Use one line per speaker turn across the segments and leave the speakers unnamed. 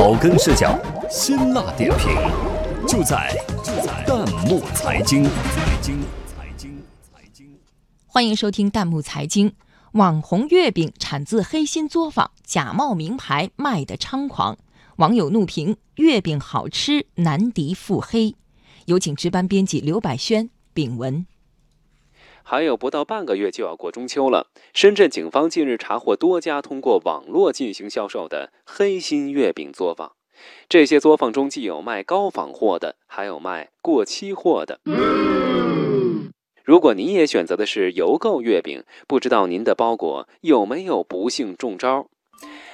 草根视角，辛辣点评，就在就在弹幕财经。财经财经财经，
欢迎收听弹幕财经。网红月饼产自黑心作坊，假冒名牌卖得猖狂，网友怒评月饼好吃难敌腹黑。有请值班编辑刘百轩丙文。
还有不到半个月就要过中秋了，深圳警方近日查获多家通过网络进行销售的黑心月饼作坊。这些作坊中既有卖高仿货的，还有卖过期货的。如果您也选择的是邮购月饼，不知道您的包裹有没有不幸中招？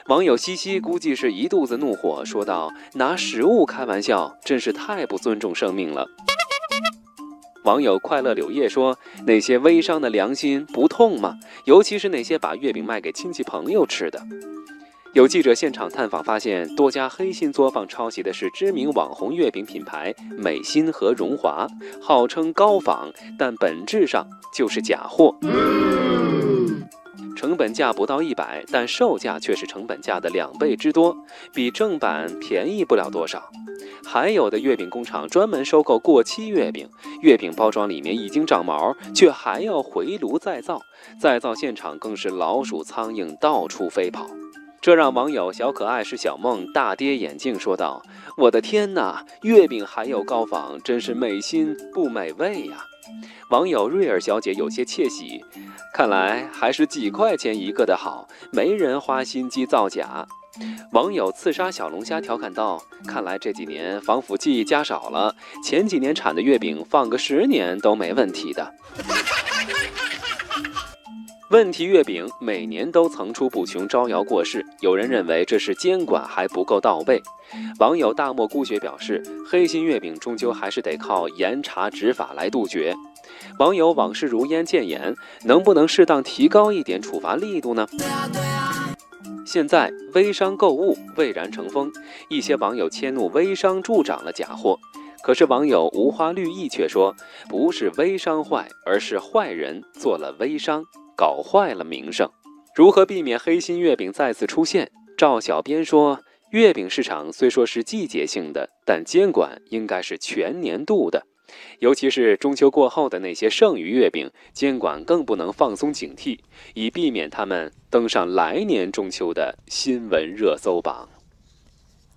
网友西西估计是一肚子怒火，说道：“拿食物开玩笑，真是太不尊重生命了。”网友快乐柳叶说：“那些微商的良心不痛吗？尤其是那些把月饼卖给亲戚朋友吃的。”有记者现场探访发现，多家黑心作坊抄袭的是知名网红月饼品牌美心和荣华，号称高仿，但本质上就是假货。成本价不到一百，但售价却是成本价的两倍之多，比正版便宜不了多少。还有的月饼工厂专门收购过期月饼，月饼包装里面已经长毛，却还要回炉再造，再造现场更是老鼠苍蝇到处飞跑。这让网友小可爱是小梦大跌眼镜，说道：“我的天哪，月饼还有高仿，真是美心不美味呀！”网友瑞尔小姐有些窃喜，看来还是几块钱一个的好，没人花心机造假。网友刺杀小龙虾调侃道：“看来这几年防腐剂加少了，前几年产的月饼放个十年都没问题的。”问题月饼每年都层出不穷，招摇过市。有人认为这是监管还不够到位。网友大漠孤雪表示，黑心月饼终究还是得靠严查执法来杜绝。网友往事如烟渐言，能不能适当提高一点处罚力度呢？现在微商购物蔚然成风，一些网友迁怒微商助长了假货。可是网友无花绿意却说，不是微商坏，而是坏人做了微商。搞坏了名声，如何避免黑心月饼再次出现？赵小编说，月饼市场虽说是季节性的，但监管应该是全年度的，尤其是中秋过后的那些剩余月饼，监管更不能放松警惕，以避免他们登上来年中秋的新闻热搜榜。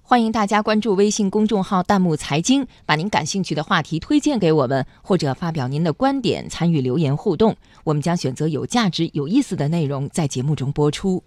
欢迎大家关注微信公众号“弹幕财经”，把您感兴趣的话题推荐给我们，或者发表您的观点，参与留言互动。我们将选择有价值、有意思的内容在节目中播出。